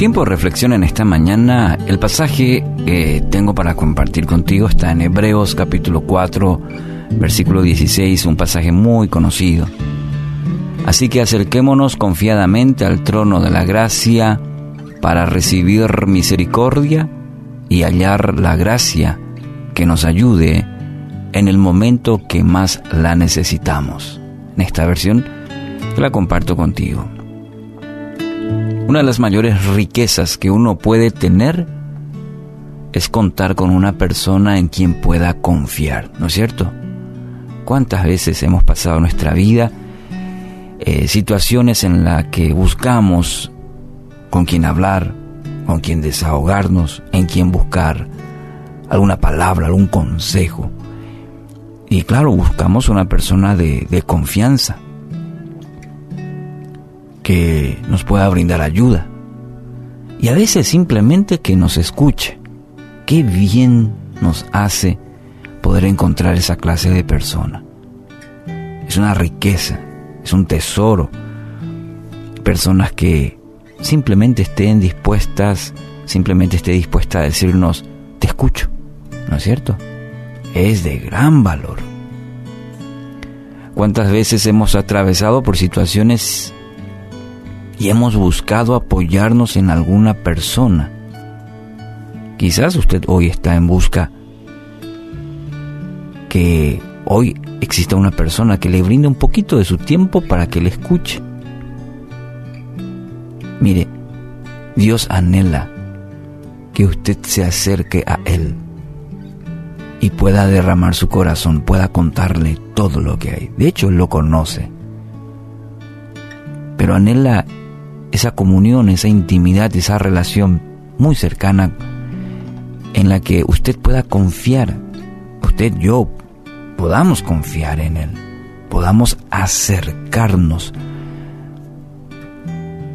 tiempo de reflexión en esta mañana, el pasaje que tengo para compartir contigo está en Hebreos capítulo 4, versículo 16, un pasaje muy conocido. Así que acerquémonos confiadamente al trono de la gracia para recibir misericordia y hallar la gracia que nos ayude en el momento que más la necesitamos. En esta versión la comparto contigo. Una de las mayores riquezas que uno puede tener es contar con una persona en quien pueda confiar, ¿no es cierto? ¿Cuántas veces hemos pasado nuestra vida eh, situaciones en las que buscamos con quien hablar, con quien desahogarnos, en quien buscar alguna palabra, algún consejo? Y claro, buscamos una persona de, de confianza, que nos pueda brindar ayuda. Y a veces simplemente que nos escuche. Qué bien nos hace poder encontrar esa clase de persona. Es una riqueza, es un tesoro. Personas que simplemente estén dispuestas, simplemente esté dispuesta a decirnos, te escucho, ¿no es cierto? Es de gran valor. ¿Cuántas veces hemos atravesado por situaciones y hemos buscado apoyarnos en alguna persona. Quizás usted hoy está en busca que hoy exista una persona que le brinde un poquito de su tiempo para que le escuche. Mire, Dios anhela que usted se acerque a Él y pueda derramar su corazón, pueda contarle todo lo que hay. De hecho, Él lo conoce. Pero anhela esa comunión, esa intimidad, esa relación muy cercana en la que usted pueda confiar, usted, yo, podamos confiar en Él, podamos acercarnos.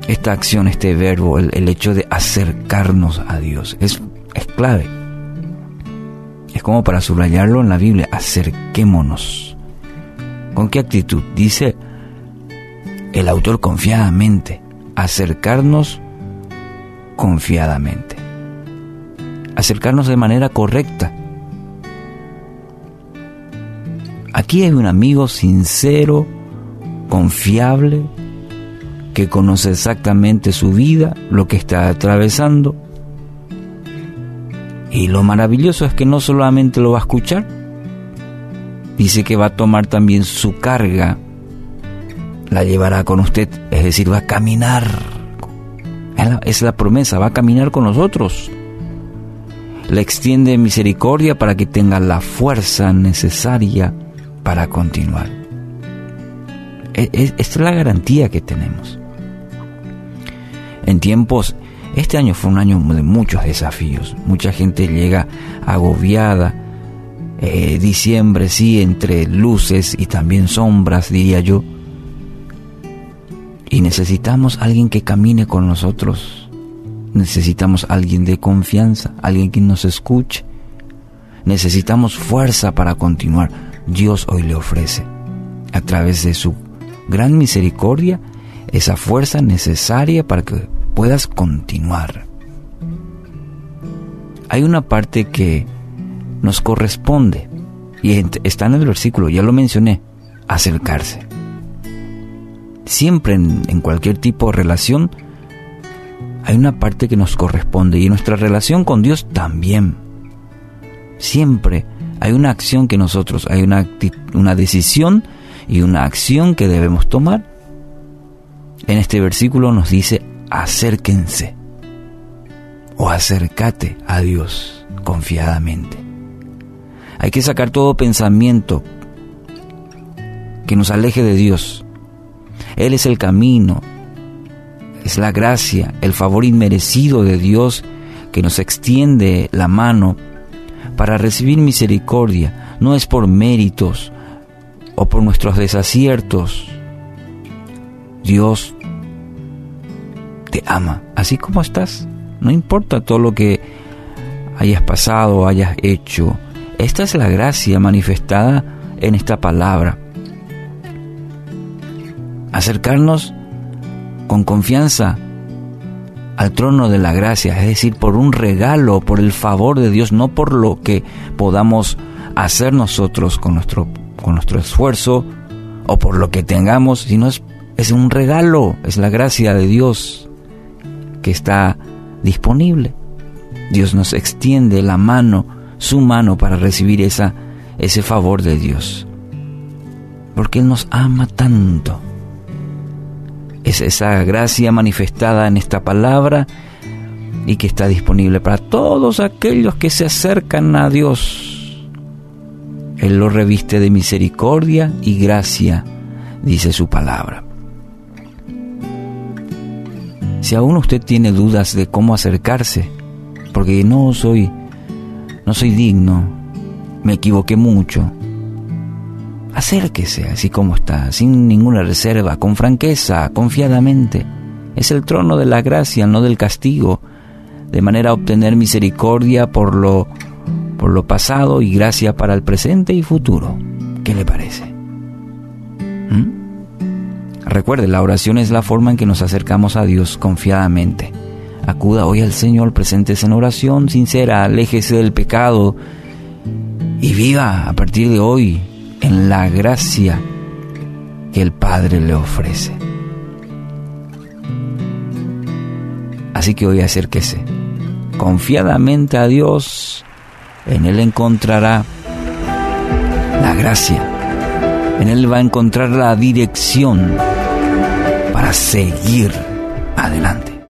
Esta acción, este verbo, el, hecho de acercarnos a Dios, es, es clave. Es como para subrayarlo en la Biblia, acerquémonos. ¿Con qué actitud? Dice el autor confiadamente, acercarnos confiadamente, acercarnos de manera correcta. Aquí hay un amigo sincero, confiable, que conoce exactamente su vida, lo que está atravesando. Y lo maravilloso es que no solamente lo va a escuchar, dice que va a tomar también su carga la llevará con usted, es decir, va a caminar. Es la, promesa, va a caminar con nosotros. Le extiende misericordia para que tenga la fuerza necesaria para continuar. E, e, esta es la garantía que tenemos. En tiempos, este año fue un año de muchos desafíos. Mucha gente llega agobiada. Eh, diciembre, sí, entre luces y también sombras, diría yo y necesitamos alguien que camine con nosotros. Necesitamos alguien de confianza, alguien que nos escuche. Necesitamos fuerza para continuar. Dios hoy le ofrece, a través de su gran misericordia, esa fuerza necesaria para que puedas continuar. Hay una parte que nos corresponde, y está en el versículo, ya lo mencioné, acercarse siempre en, cualquier tipo de relación hay una parte que nos corresponde y nuestra relación con Dios también. Siempre hay una acción que nosotros, hay una, una decisión y una acción que debemos tomar. En este versículo nos dice, acérquense o acércate a Dios confiadamente. Hay que sacar todo pensamiento que nos aleje de Dios él es el camino, es la gracia, el favor inmerecido de Dios que nos extiende la mano para recibir misericordia. No es por méritos o por nuestros desaciertos. Dios ama, así como estás. No importa todo lo que hayas pasado o hayas hecho. Esta es la gracia manifestada en esta palabra. Acercarnos con confianza al trono de la gracia, es decir, por un regalo, por el favor de Dios, no por lo que podamos hacer nosotros con nuestro, con nuestro esfuerzo o por lo que tengamos, sino es, es un regalo, es la gracia de Dios que está disponible. Dios nos extiende la mano, su mano para recibir esa, ese favor de Dios. Porque Él nos ama tanto. Es esa gracia manifestada en esta palabra y que está disponible para todos aquellos que se acercan a Dios. Él lo reviste de misericordia y gracia, dice su palabra. Si aún usted tiene dudas de cómo acercarse, porque no soy no soy digno, me equivoqué mucho. Acérquese así como está, sin ninguna reserva, con franqueza, confiadamente. Es el trono de la gracia, no del castigo, de manera a obtener misericordia por lo, por lo pasado y gracia para el presente y futuro. ¿Qué le parece? ¿Mm? Recuerde, la oración es la forma en que nos acercamos a Dios confiadamente. Acuda hoy al Señor, presentes en oración sincera, aléjese del pecado y viva a partir de hoy en la gracia que el Padre le ofrece. Así que hoy acérquese confiadamente a Dios, en Él encontrará la gracia, en Él va a encontrar la dirección para seguir adelante.